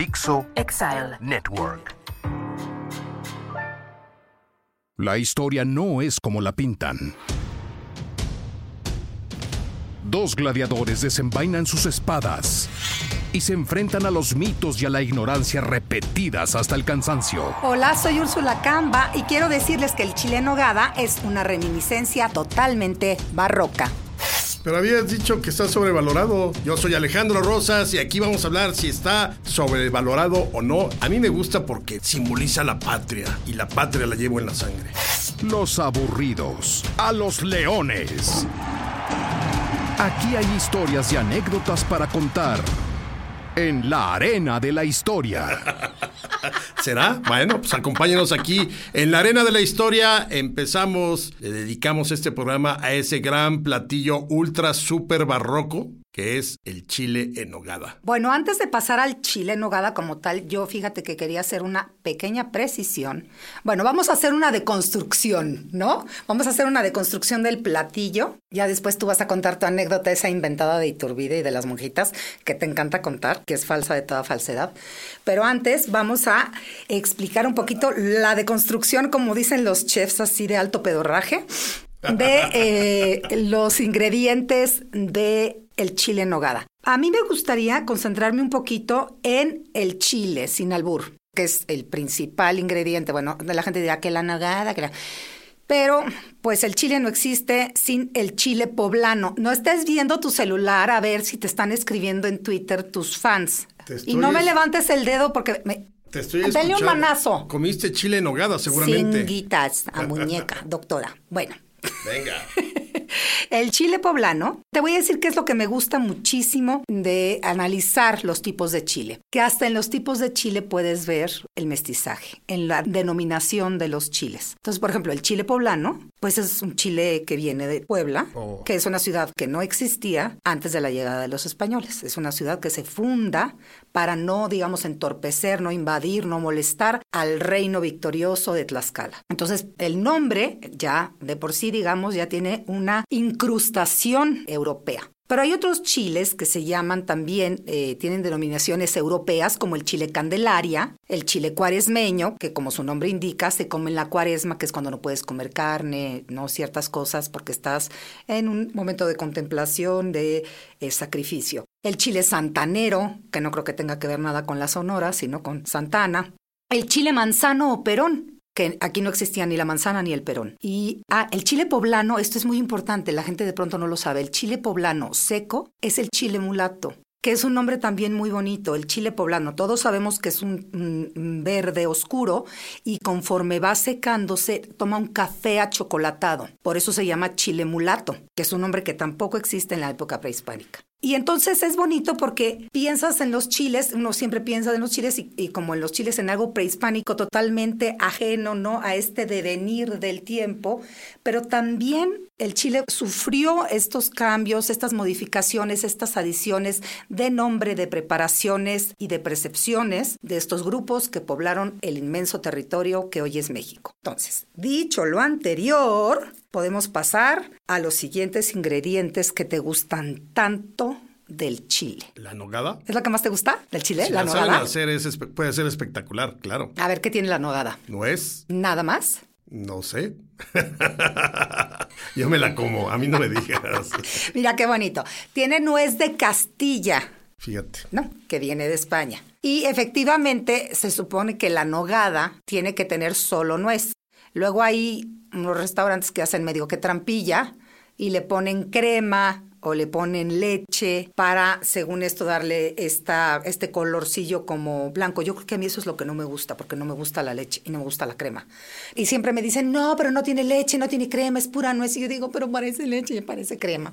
Dixo Exile Network. La historia no es como la pintan. Dos gladiadores desenvainan sus espadas y se enfrentan a los mitos y a la ignorancia repetidas hasta el cansancio. Hola, soy Úrsula Camba y quiero decirles que el chile nogada es una reminiscencia totalmente barroca. Pero habías dicho que está sobrevalorado. Yo soy Alejandro Rosas y aquí vamos a hablar si está sobrevalorado o no. A mí me gusta porque simboliza la patria y la patria la llevo en la sangre. Los aburridos, a los leones. Aquí hay historias y anécdotas para contar en la arena de la historia. ¿Será? Bueno, pues acompáñenos aquí en la arena de la historia. Empezamos, le dedicamos este programa a ese gran platillo ultra super barroco que es el chile en nogada. Bueno, antes de pasar al chile en nogada como tal, yo fíjate que quería hacer una pequeña precisión. Bueno, vamos a hacer una deconstrucción, ¿no? Vamos a hacer una deconstrucción del platillo. Ya después tú vas a contar tu anécdota esa inventada de Iturbide y de las monjitas, que te encanta contar, que es falsa de toda falsedad. Pero antes vamos a explicar un poquito la deconstrucción, como dicen los chefs así de alto pedorraje, de eh, los ingredientes de el chile en nogada. A mí me gustaría concentrarme un poquito en el chile sin albur, que es el principal ingrediente. Bueno, la gente dirá que la nogada, que la... Pero, pues el chile no existe sin el chile poblano. No estés viendo tu celular a ver si te están escribiendo en Twitter tus fans. Y no me levantes el dedo porque me... Te estoy Dale un manazo. Comiste chile en nogada, seguramente. Cinguitas a muñeca, doctora. Bueno. Venga. El chile poblano, te voy a decir qué es lo que me gusta muchísimo de analizar los tipos de chile, que hasta en los tipos de chile puedes ver el mestizaje, en la denominación de los chiles. Entonces, por ejemplo, el chile poblano, pues es un chile que viene de Puebla, Oh. que es una ciudad que no existía antes de la llegada de los españoles. Es una ciudad que se funda para no, digamos, entorpecer, no invadir, no molestar al reino victorioso de Tlaxcala. Entonces, el nombre ya de por sí, digamos, ya tiene una incrustación europea. Pero hay otros chiles que se llaman también, eh, tienen denominaciones europeas, como el chile candelaria, el chile cuaresmeño, que como su nombre indica, se come en la cuaresma, que es cuando no puedes comer carne, no ciertas cosas, porque estás en un momento de contemplación, de eh, sacrificio. El chile santanero, que no creo que tenga que ver nada con la sonora, sino con Santana. El chile manzano o perón, aquí no existía ni la manzana ni el perón. Y ah, el chile poblano, esto es muy importante, la gente de pronto no lo sabe. El chile poblano seco es el chile mulato que es un nombre también muy bonito, el chile poblano. Todos sabemos que es un, un verde oscuro y conforme va secándose toma un café achocolatado. Por eso se llama chile mulato, que es un nombre que tampoco existe en la época prehispánica. Y entonces es bonito porque piensas en los chiles, uno siempre piensa en los chiles y, y, como en los chiles en algo prehispánico totalmente ajeno, ¿no? A este devenir del tiempo, pero también el chile sufrió estos cambios, estas modificaciones, estas adiciones de nombre, de preparaciones y de percepciones de estos grupos que poblaron el inmenso territorio que hoy es México. Entonces, dicho lo anterior, podemos pasar a los siguientes ingredientes que te gustan tanto del chile. ¿La nogada? ¿Es lo que más te gusta del chile? Si la, la saben nogada. hacer es espe- puede ser espectacular, claro. A ver, ¿qué tiene la nogada? ¿Nuez? ¿Nada más? No sé. Yo me la como, a mí no me digas. Mira qué bonito. Tiene nuez de Castilla. Fíjate. ¿no? Que viene de España. Y efectivamente se supone que la nogada tiene que tener solo nuez. Luego hay unos restaurantes que hacen medio que trampilla y le ponen crema o le ponen leche para, según esto, darle esta, este colorcillo como blanco. Yo creo que a mí eso es lo que no me gusta, porque no me gusta la leche y no me gusta la crema. Y siempre me dicen, no, pero no tiene leche, no tiene crema, es pura nuez. Y yo digo, pero parece leche y parece crema.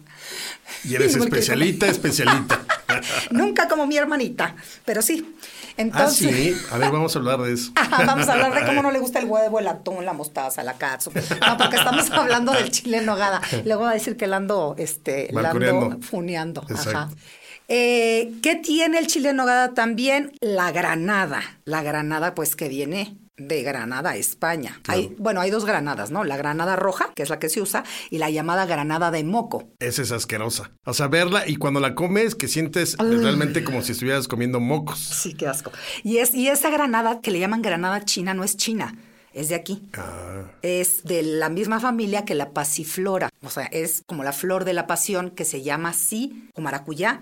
Y eres quiero especialita, especialita. Nunca como mi hermanita, pero sí. Ah, Entonces, sí. A ver, vamos a hablar de eso. Ajá, Vamos a hablar de cómo no le gusta el huevo, el atún, la mostaza, la catsup. No, porque estamos hablando del chile en nogada. Luego va a decir que la ando, este, la ando funeando. Ajá. Eh, ¿Qué tiene el chile en nogada también? La granada. La granada, pues, que viene de Granada, España. Hay, bueno, hay dos granadas, ¿no? La granada roja, que es la que se usa, y la llamada granada de moco. Esa es asquerosa. O sea, verla y cuando la comes que sientes realmente como si estuvieras comiendo mocos. Sí, qué asco. Y, es, y esa granada que le llaman granada china no es china. Es de aquí. Ah, Es de la misma familia que la pasiflora. O sea, es como la flor de la pasión que se llama así, o maracuyá,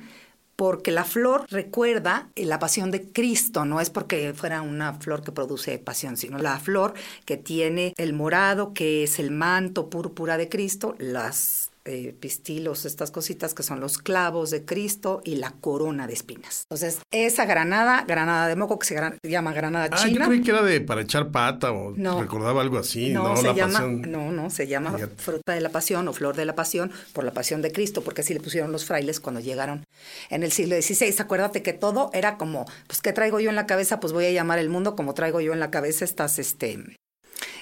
porque la flor recuerda la pasión de Cristo. No es porque fuera una flor que produce pasión, sino la flor que tiene el morado, que es el manto púrpura de Cristo, las eh, pistilos, estas cositas que son los clavos de Cristo y la corona de espinas. Entonces, esa granada, granada de moco, que se llama granada Ah, yo china. creí que era de para echar pata o No. recordaba algo así. No, No, se la llama, pasión. no, no, se llama Fíjate. fruta de la pasión o flor de la pasión por la pasión de Cristo, porque así le pusieron los frailes cuando llegaron en el siglo XVI. Acuérdate que todo era como, pues, ¿qué traigo yo en la cabeza? Pues voy a llamar el mundo como traigo yo en la cabeza estas, este,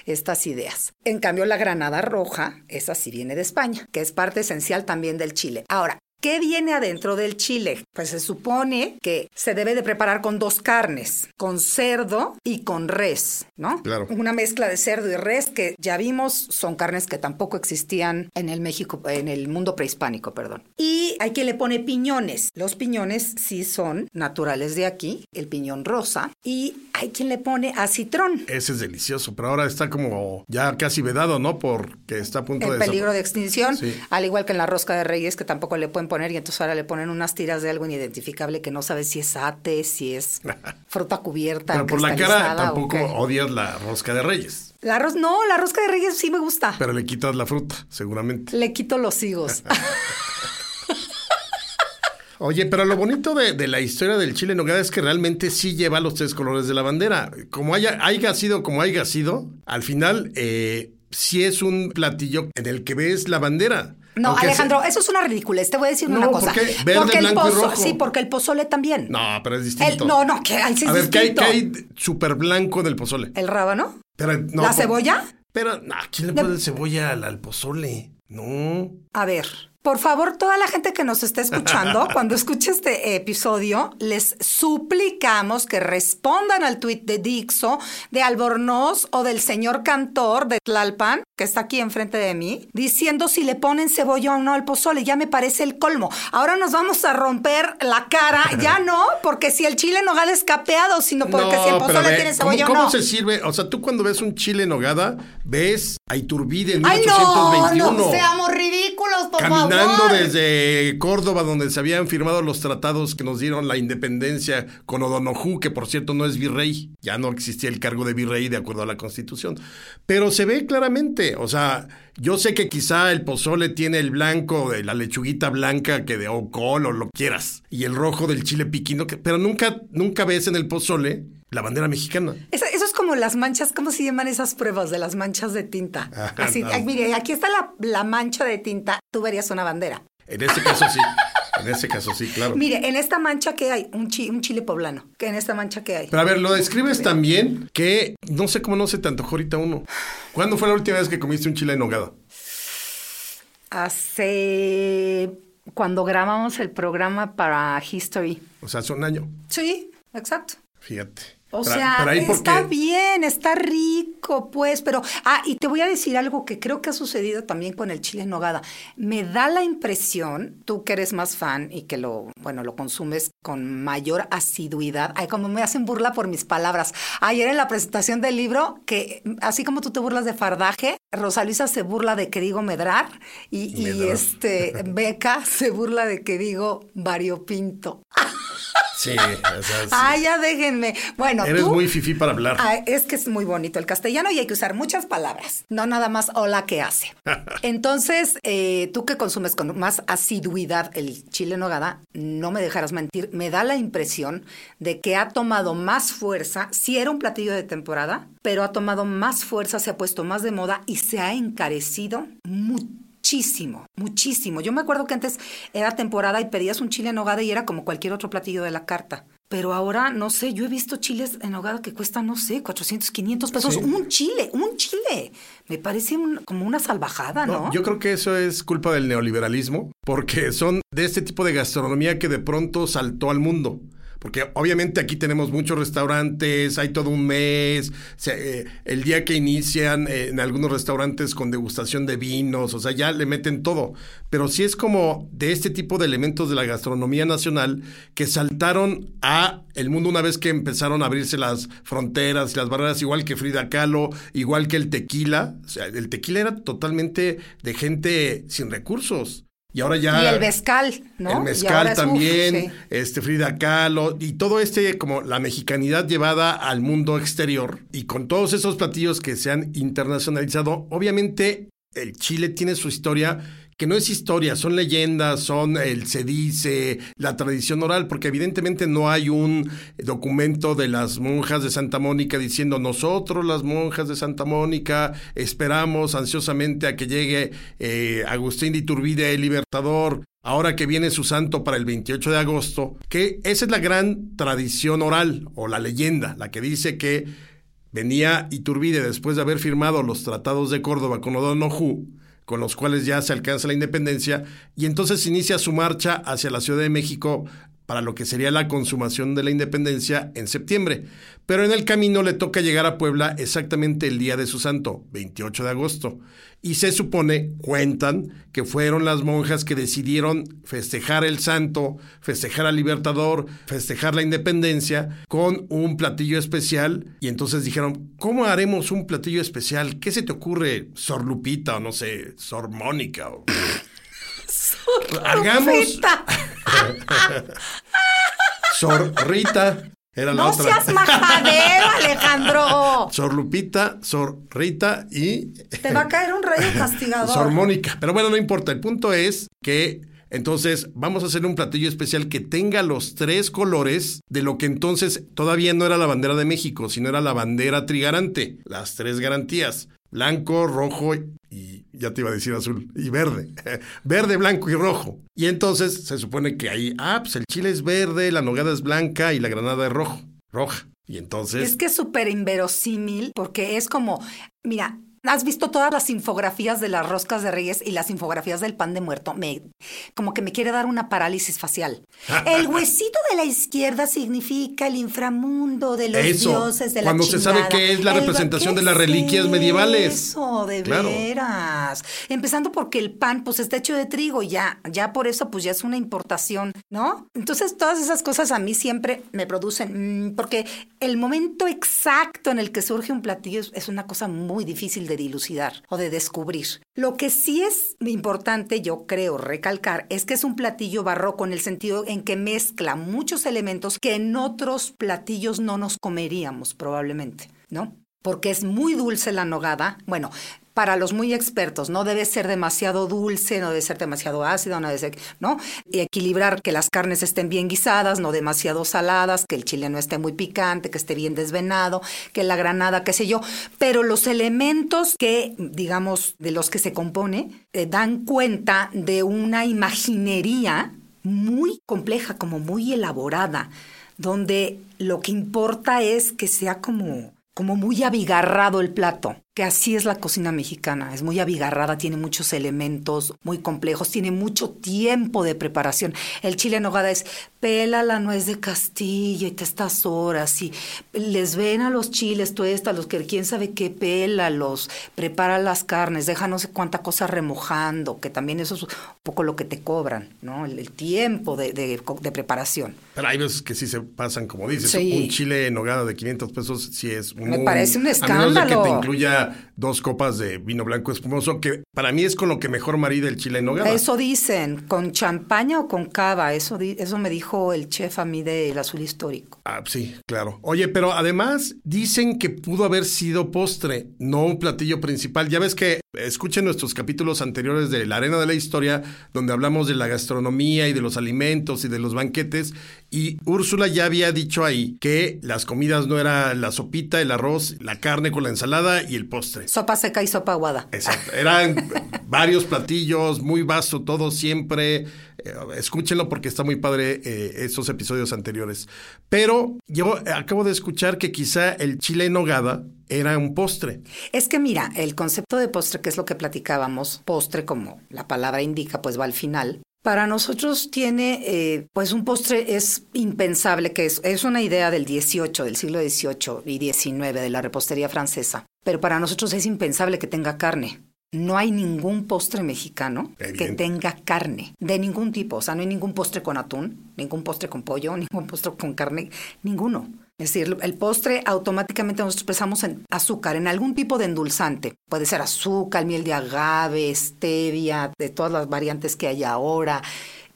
estas ideas. En cambio, la granada roja, esa sí viene de España, que es parte esencial también del chile. Ahora, ¿Qué viene adentro del chile? Pues se supone que se debe de preparar con dos carnes, con cerdo y con res, ¿no? Claro. Una mezcla de cerdo y res que ya vimos son carnes que tampoco existían en el México, en el mundo prehispánico, perdón. Y hay quien le pone piñones. Los piñones sí son naturales de aquí, el piñón rosa, y hay quien le pone acitrón. Ese es delicioso, pero ahora está como ya casi vedado, ¿no? Porque está a punto En de... peligro de extinción, Sí. al igual que en la rosca de reyes, que tampoco le pueden poner, y entonces ahora le ponen unas tiras de algo inidentificable que no sabes si es ate, si es fruta cubierta. Pero por la cara tampoco odias la rosca de reyes, La ros- no, la rosca de reyes sí me gusta. pero le quitas la fruta, seguramente. Le quito los higos. Oye, pero lo bonito de, de la historia del chile en nogada es que realmente sí lleva los tres colores de la bandera. Como haya, haya sido como haya sido, al final eh, sí es un platillo en el que ves la bandera. No, Aunque Alejandro, eso es una ridiculez. Te voy a decir No, una ¿por cosa. qué? Verde, porque el y pozo, rojo. sí, porque el pozole también. No, pero es El- distinto. no, no, que ahí sí es A ver, ¿qué hay, distinto. qué hay súper blanco en el pozole? El rábano, Pero, no, la por- cebolla. Pero, no, ¿quién le De- pone cebolla al, al pozole? No. A ver, por favor, toda la gente que nos está escuchando, cuando escuche este episodio, les suplicamos que respondan al tuit de Dixo, de Albornoz o del señor cantor de Tlalpan, que está aquí enfrente de mí, diciendo si le ponen cebolla o no al pozole. Ya me parece el colmo. Ahora nos vamos a romper la cara. Ya no, porque si el chile en nogada es capeado, sino porque si el pozole tiene ¿cómo- cebolla ¿Cómo, o no. se sirve? O sea, tú cuando ves un chile en nogada, ves a Iturbide en ¡Ay, no! 1821. No seamos ridículos, por Caminando favor. desde Córdoba, donde se habían firmado los tratados que nos dieron la independencia con O'Donoghue, que por cierto no es virrey, ya no existía el cargo de virrey de acuerdo a la constitución. Pero se ve claramente, o sea, yo sé que quizá el pozole tiene el blanco de la lechuguita blanca que de ocol o lo quieras, y el rojo del chile piquino, que- pero nunca, nunca ves en el pozole la bandera mexicana. Eso, eso es como las manchas, ¿cómo se llaman esas pruebas de las manchas de tinta? Ajá, Así, no. mire, aquí está la, la mancha de tinta, tú verías una bandera. En este caso sí, en este caso sí, claro. Mire, en esta mancha que hay, un, chi- un chile poblano, que en esta mancha que hay. Pero a ver, lo describes también que no sé cómo no se te antojó ahorita uno. ¿Cuándo fue la última vez que comiste un chile en nogada? Hace cuando grabamos el programa para History. O sea, hace un año. Sí, exacto. Fíjate. O sea, está porque- bien, está rico, pues, pero... Ah, y te voy a decir algo que creo que ha sucedido también con el chile en nogada. Me da la impresión, tú que eres más fan y que lo, bueno, lo consumes con mayor asiduidad. Ay, como me hacen burla por mis palabras. Ayer en la presentación del libro, que así como tú te burlas de fardaje, Rosa Luisa se burla de que digo medrar y, y Medrar. este, Beca se burla de que digo variopinto. Sí, o sea, sí. Ay, ya déjenme. Bueno, Eres tú... muy fifí para hablar. Ah, es que es muy bonito el castellano y hay que usar muchas palabras, no nada más hola que hace. Entonces, eh, tú que consumes con más asiduidad el chile en nogada, no me dejarás mentir, me da la impresión de que ha tomado más fuerza, si era un platillo de temporada, pero ha tomado más fuerza, se ha puesto más de moda y se ha encarecido muchísimo, muchísimo. Yo me acuerdo que antes era temporada y pedías un chile en nogada y era como cualquier otro platillo de la carta. Pero ahora, no sé, yo he visto chiles en nogada que cuestan, no sé, 400, 500 pesos. Sí. Un chile, un chile. Me parece un- como una salvajada, ¿no? No, yo creo que eso es culpa del neoliberalismo, porque son de este tipo de gastronomía que de pronto saltó al mundo. Porque obviamente aquí tenemos muchos restaurantes, hay todo un mes, se- eh, el día que inician eh, en algunos restaurantes con degustación de vinos, o sea, ya le meten todo. Pero sí es como de este tipo de elementos de la gastronomía nacional que saltaron a el mundo una vez que empezaron a abrirse las fronteras las barreras, igual que Frida Kahlo, igual que el tequila. O sea, el tequila era totalmente de gente sin recursos. Y ahora ya... Y el mezcal, ¿no? El mezcal es, también, sí. este Frida Kahlo y todo este como la mexicanidad llevada al mundo exterior y con todos esos platillos que se han internacionalizado, obviamente el Chile tiene su historia que no es historia, son leyendas, son el se dice, la tradición oral, porque evidentemente no hay un documento de las monjas de Santa Mónica diciendo nosotros las monjas de Santa Mónica esperamos ansiosamente a que llegue eh, Agustín de Iturbide el Libertador ahora que viene su santo para el 28 de agosto, que esa es la gran tradición oral o la leyenda, la que dice que venía Iturbide después de haber firmado los tratados de Córdoba con O'Donoghue, con los cuales ya se alcanza la independencia, y entonces inicia su marcha hacia la Ciudad de México para lo que sería la consumación de la independencia en septiembre. Pero en el camino le toca llegar a Puebla exactamente el día de su santo, 28 de agosto. Y se supone, cuentan, que fueron las monjas que decidieron festejar el santo, festejar al libertador, festejar la independencia con un platillo especial. Y entonces dijeron, ¿cómo haremos un platillo especial? ¿Qué se te ocurre, Sor Lupita o no sé, Sor Mónica? O... Hagamos... Rita, Sor Rita. Era la no otra. seas majadero, Alejandro. Sor Lupita, Sor Rita y Te va a caer un rayo castigador. Sor Mónica. Pero bueno, no importa. El punto es que entonces vamos a hacer un platillo especial que tenga los tres colores de lo que entonces todavía no era la bandera de México, sino era la bandera trigarante. Las tres garantías. Blanco, rojo y ya te iba a decir azul y verde. verde, blanco y rojo. Y entonces se supone que ahí, ah, pues el chile es verde, la nogada es blanca y la granada es rojo, roja. Y entonces... Es que es súper inverosímil porque es como, mira, ¿has visto todas las infografías de las roscas de reyes y las infografías del pan de muerto? Me, como que me quiere dar una parálisis facial. El huesito de la izquierda significa el inframundo de los Eso, dioses de la cuando se sabe que es la El- representación ¿qué de las es reliquias medievales. Eso, de Claro. veras. Empezando porque el pan, pues, está hecho de trigo y ya, ya por eso, pues, ya es una importación, ¿no? Entonces, todas esas cosas a mí siempre me producen, mm, porque el momento exacto en el que surge un platillo es, es una cosa muy difícil de dilucidar o de descubrir. Lo que sí es importante, yo creo, recalcar, es que es un platillo barroco en el sentido en que mezcla muchos elementos que en otros platillos no nos comeríamos, probablemente, ¿no? porque es muy dulce la nogada. Bueno, para los muy expertos, no debe ser demasiado dulce, no debe ser demasiado ácido, no debe ser, ¿no? Y equilibrar que las carnes estén bien guisadas, no demasiado saladas, que el chile no esté muy picante, que esté bien desvenado, que la granada, qué sé yo. Pero los elementos que, digamos, de los que se compone, eh, dan cuenta de una imaginería muy compleja, como muy elaborada, donde lo que importa es que sea como como muy abigarrado el plato, que así es la cocina mexicana, es muy abigarrada, tiene muchos elementos muy complejos, tiene mucho tiempo de preparación. El chile en nogada es pela la nuez de Castilla y te estas horas y les ven a los chiles, tú a los que quién sabe qué pela, los prepara las carnes, deja no sé cuánta cosa remojando, que también eso es un poco lo que te cobran, ¿no? El, el tiempo de, de, de, preparación. Pero hay veces que sí se pasan, como dices, Sí. un chile en nogada de 500 pesos sí es Me parece un A menos de que escándalo. te incluya dos copas de vino blanco espumoso, que para mí es con lo que mejor marida el chile en nogada. Eso dicen, con champaña o con cava, eso, di- eso me dijo el chef a mí del azul histórico. Ah, sí, claro. Oye, pero además dicen que pudo haber sido postre, no un platillo principal. Ya ves que escuchen nuestros capítulos anteriores de La Arena de la Historia, donde hablamos de la gastronomía y de los alimentos y de los banquetes. Y Úrsula ya había dicho ahí que las comidas no era la sopita, el arroz, la carne con la ensalada y el postre. Sopa seca y sopa aguada. Exacto. Eran varios platillos, muy vasto todo siempre. Eh, escúchenlo porque está muy padre eh, esos episodios anteriores. Pero yo acabo de escuchar que quizá el chile en nogada era un postre. Es que mira, el concepto de postre, que es lo que platicábamos, postre como la palabra indica, pues va al final. Para nosotros tiene, eh, pues un postre es impensable, que es, es una idea del 18, del siglo XVIII y XIX, de la repostería francesa. Pero para nosotros es impensable que tenga carne. No hay ningún postre mexicano que tenga carne, de ningún tipo. O sea, no hay ningún postre con atún, ningún postre con pollo, ningún postre con carne, ninguno. Es decir, el postre automáticamente nosotros pensamos en azúcar, en algún tipo de endulzante. Puede ser azúcar, miel de agave, stevia, de todas las variantes que hay ahora,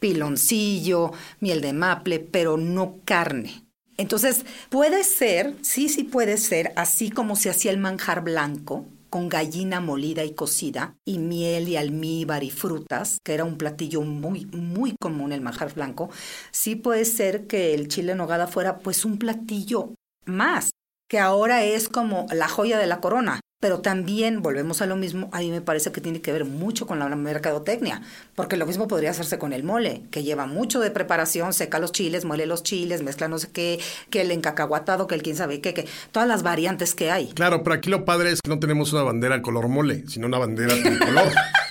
piloncillo, miel de maple, pero no carne. Entonces, puede ser, sí, sí puede ser, así como se hacía el manjar blanco, con gallina molida y cocida, y miel y almíbar y frutas, que era un platillo muy, muy común el manjar blanco, sí puede ser que el chile en nogada fuera pues un platillo más, que ahora es como la joya de la corona. Pero también, volvemos a lo mismo, a mí me parece que tiene que ver mucho con la mercadotecnia, porque lo mismo podría hacerse con el mole, que lleva mucho de preparación, seca los chiles, muele los chiles, mezcla no sé qué, que el encacahuatado, que el quién sabe qué, que todas las variantes que hay. Claro, pero aquí lo padre es que no tenemos una bandera color mole, sino una bandera tricolor.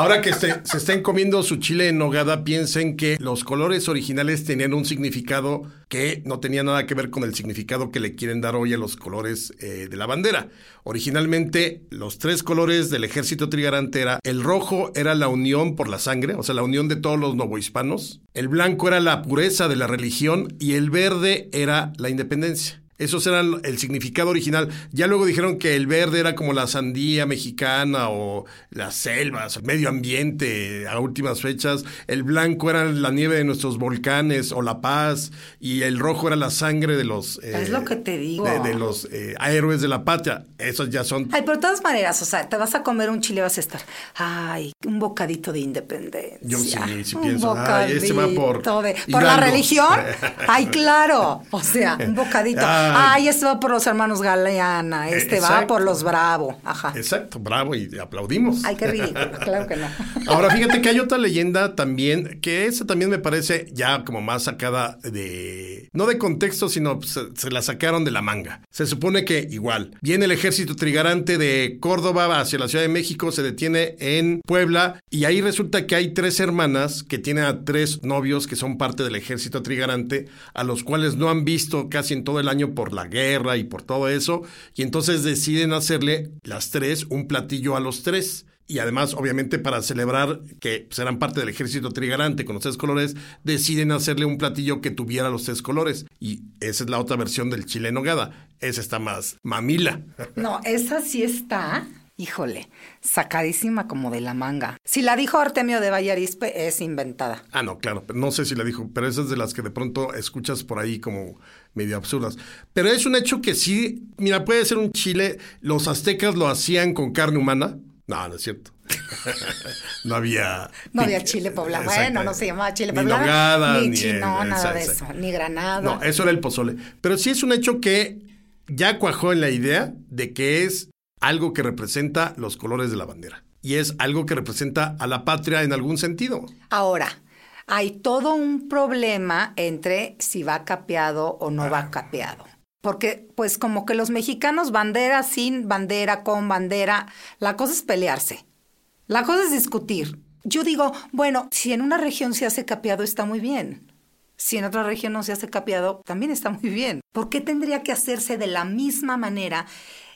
Ahora que se, se estén comiendo su chile en nogada, piensen que los colores originales tenían un significado que no tenía nada que ver con el significado que le quieren dar hoy a los colores eh, de la bandera. Originalmente, los tres colores del ejército trigarante era el rojo era la unión por la sangre, o sea, la unión de todos los novohispanos. El blanco era la pureza de la religión y el verde era la independencia. Esos eran el significado original. Ya luego dijeron que el verde era como la sandía mexicana o las selvas, el medio ambiente a últimas fechas. El blanco era la nieve de nuestros volcanes o la paz. Y el rojo era la sangre de los... eh, Es lo que te digo. De, de los eh, héroes de la patria. Esos ya son... Ay, pero de todas maneras, o sea, te vas a comer un chile vas a estar, ay, un bocadito de independencia. Yo sí, sí un pienso, ay, este va por de- ¿Por la religión? Ay, claro. O sea, un bocadito. Ay. Ay, este va por los hermanos Galeana, este va por los Bravo. Ajá. Exacto, bravo y aplaudimos. Ay, qué ridículo. Claro que no. Ahora fíjate que hay otra leyenda también, que esa también me parece ya como más sacada de... No de contexto, sino se, se la sacaron de la manga. Se supone que igual, viene el ejército trigarante de Córdoba hacia la Ciudad de México, se detiene en Puebla y ahí resulta que hay tres hermanas que tienen a tres novios que son parte del ejército trigarante, a los cuales no han visto casi en todo el año por la guerra y por todo eso, y entonces deciden hacerle las tres un platillo a los tres. Y además, obviamente, para celebrar que serán parte del ejército trigarante con los tres colores, deciden hacerle un platillo que tuviera los tres colores. Y esa es la otra versión del chile en nogada. Esa está más mamila. No, esa sí está, híjole, sacadísima como de la manga. Si la dijo Artemio de Vallarispe, es inventada. Ah, no, claro, no sé si la dijo, pero esas de las que de pronto escuchas por ahí como medio absurdas. Pero es un hecho que sí, mira, puede ser un chile, los aztecas lo hacían con carne humana. No, no es cierto. no había... No había chile poblano. Bueno, no se llamaba chile Ni poblano. nogada, ni ni- chino, nada de eso. Ni granada. No, eso era el pozole. Pero sí es un hecho que ya cuajó en la idea de que es algo que representa los colores de la bandera. Y es algo que representa a la patria en algún sentido. Ahora, hay todo un problema entre si va capeado o no va capeado. Porque, pues, como que los mexicanos, bandera sin bandera, con bandera, la cosa es pelearse. La cosa es discutir. Yo digo, bueno, si en una región se hace capeado, está muy bien. Si en otra región no se hace capeado, también está muy bien. ¿Por qué tendría que hacerse de la misma manera?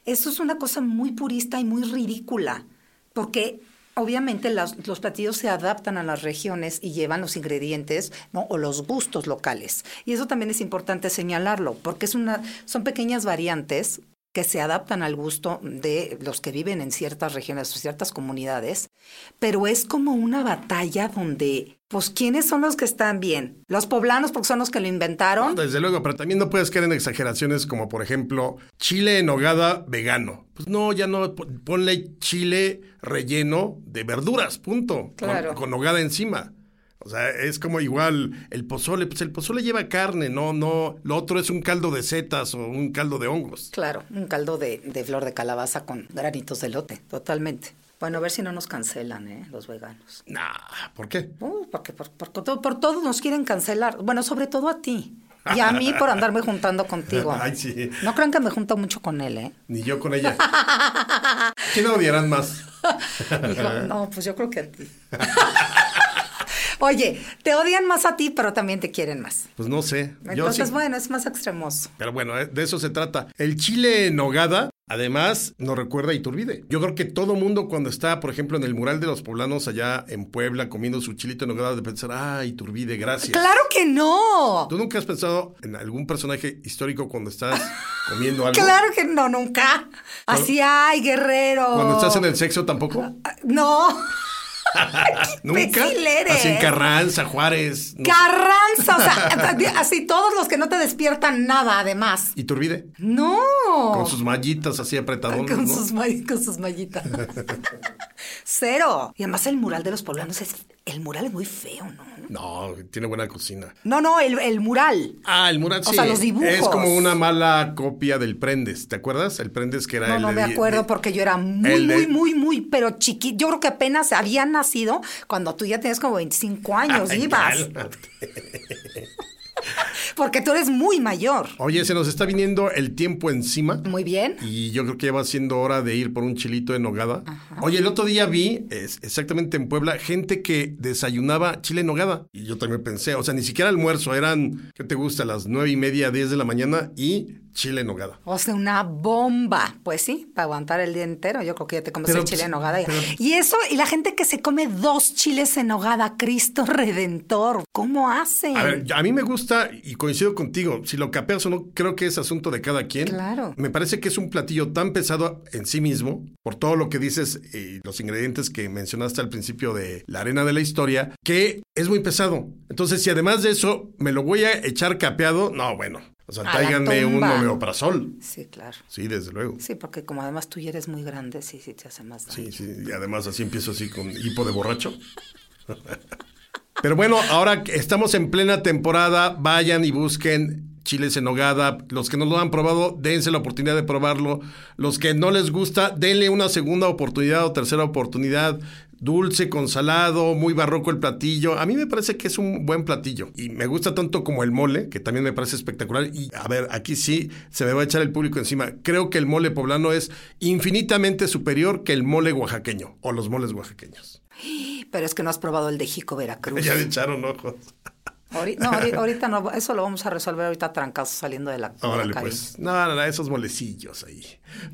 Eso es una cosa muy purista y muy ridícula. Porque obviamente los platillos se adaptan a las regiones y llevan los ingredientes o los gustos locales. Y eso también es importante señalarlo, porque son pequeñas variantes que se adaptan al gusto de los que viven en ciertas regiones o ciertas comunidades, pero es como una batalla donde, pues, ¿quiénes son los que están bien? ¿Los poblanos porque son los que lo inventaron? Desde luego, pero también no puedes caer en exageraciones como, por ejemplo, chile en nogada vegano. Pues no, ya no, pon- ponle chile relleno de verduras, punto. Con- Claro. Con, nogada encima. O sea, es como igual el pozole, pues el pozole lleva carne, no, no, lo otro es un caldo de setas o un caldo de hongos. Claro, un caldo de, de flor de calabaza con granitos de lote, totalmente. Bueno, a ver si no nos cancelan, ¿eh? Los veganos. Nah, ¿por qué? Uh, porque por, por, todo, por todo nos quieren cancelar. Bueno, sobre todo a ti. Y a mí por andarme juntando contigo. Ay, sí. No crean que me junto mucho con él, ¿eh? Ni yo con ella. ¿Quién odiarán más? No, pues yo creo que a ti. Oye, te odian más a ti, pero también te quieren más. Pues no sé. Yo Entonces, sí- bueno, es más extremoso. Pero bueno, eh, de eso se trata. El chile en nogada, además, nos recuerda a Iturbide. Yo creo que todo mundo cuando está, por ejemplo, en el mural de los poblanos allá en Puebla comiendo su chilito en nogada, de pensar, ah, Iturbide, gracias. ¡Claro que no! ¿Tú nunca has pensado en algún personaje histórico cuando estás comiendo algo? Claro que no, nunca. Así, ay, guerrero. Cuando estás en el sexo tampoco. No. ¿Nunca? eres. Así en Carranza, Juárez. no. Carranza, o sea, así todos los que no te despiertan nada, además. Iturbide. No. Con sus mallitas así apretadonas, Con ¿no? sus, con sus mallitas. Cero. Y además el mural de los poblanos es... El mural es muy feo, ¿no? No, tiene buena cocina. No, no, el, el mural. Ah, el mural O sí. sea, los dibujos. Es como una mala copia del Prendes. ¿Te acuerdas? El Prendes que era No, el no de me acuerdo de- porque yo era muy, de- muy, muy, muy, pero chiquito. Yo creo que apenas había nacido cuando tú ya tenías como 25 años, ibas. Porque tú eres muy mayor. Oye, se nos está viniendo el tiempo encima. Muy bien. Y yo creo que ya va siendo hora de ir por un chilito en nogada. Oye, el otro día vi, es- exactamente en Puebla, gente que desayunaba chile en nogada. Y yo también pensé, o sea, ni siquiera almuerzo, eran, ¿qué te gusta? Las nueve y media, diez de la mañana y chile en nogada. O sea, una bomba. Pues sí, para aguantar el día entero. Yo creo que ya te comes Pero, el chile pues, en nogada. Y, pero- y eso, y la gente que se come dos chiles en nogada, Cristo Redentor. ¿Cómo hacen? A ver, a mí me gusta y coincido contigo. Si lo capeas o no, creo que es asunto de cada quien. Claro. Me parece que es un platillo tan pesado en sí mismo, por todo lo que dices y los ingredientes que mencionaste al principio de la arena de la historia, que es muy pesado. Entonces, si además de eso me lo voy a echar capeado, no, bueno. O sea, tráiganme un tumba. omeprazol. Sí, claro. Sí, desde luego. Sí, porque como además tú ya eres muy grande, sí, sí te hace más daño. Sí, sí, y además así empiezo así con hipo de borracho. Pero bueno, ahora estamos en plena temporada, vayan y busquen chiles en nogada. Los que no lo han probado, dense la oportunidad de probarlo. Los que no les gusta, denle una segunda oportunidad o tercera oportunidad. Dulce con salado, muy barroco el platillo. A mí me parece que es un buen platillo. Y me gusta tanto como el mole, que también me parece espectacular. Y a ver, aquí sí se me va a echar el público encima. Creo que el mole poblano es infinitamente superior que el mole oaxaqueño o los moles oaxaqueños. Pero es que no has probado el de Jico Veracruz. Ya le echaron ojos. No, ahori- ahorita no, eso lo vamos a resolver ahorita trancazos saliendo de la. Órale, pues. No, no, no, esos molecillos ahí.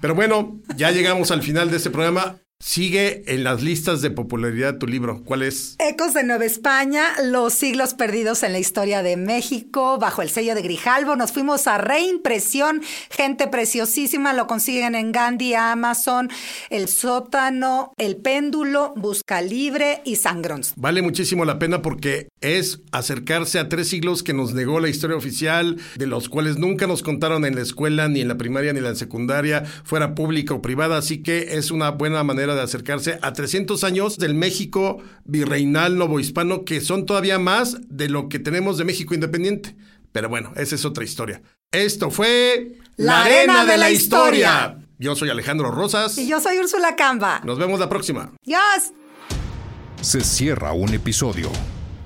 Pero bueno, ya llegamos al final de este programa. Sigue en las listas de popularidad tu libro. ¿Cuál es? Ecos de Nueva España, los siglos perdidos en la historia de México, bajo el sello de Grijalvo. Nos fuimos a reimpresión, gente preciosísima, lo consiguen en Gandhi, Amazon, El Sótano, El Péndulo, Busca Libre y Sangrons. Vale muchísimo la pena porque es acercarse a tres siglos que nos negó la historia oficial, de los cuales nunca nos contaron en la escuela, ni en la primaria, ni en la secundaria, fuera pública o privada. Así que es una buena manera de acercarse a 300 años del México virreinal novohispano, que son todavía más de lo que tenemos de México independiente. Pero bueno, esa es otra historia. Esto fue La Arena de la Historia. Yo soy Alejandro Rosas. Y yo soy Úrsula Camba. Nos vemos la próxima. Dios. Se cierra un episodio,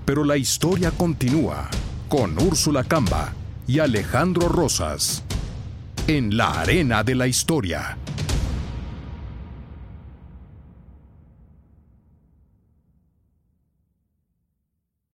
pero la historia continúa con Úrsula Camba y Alejandro Rosas en la arena de la historia.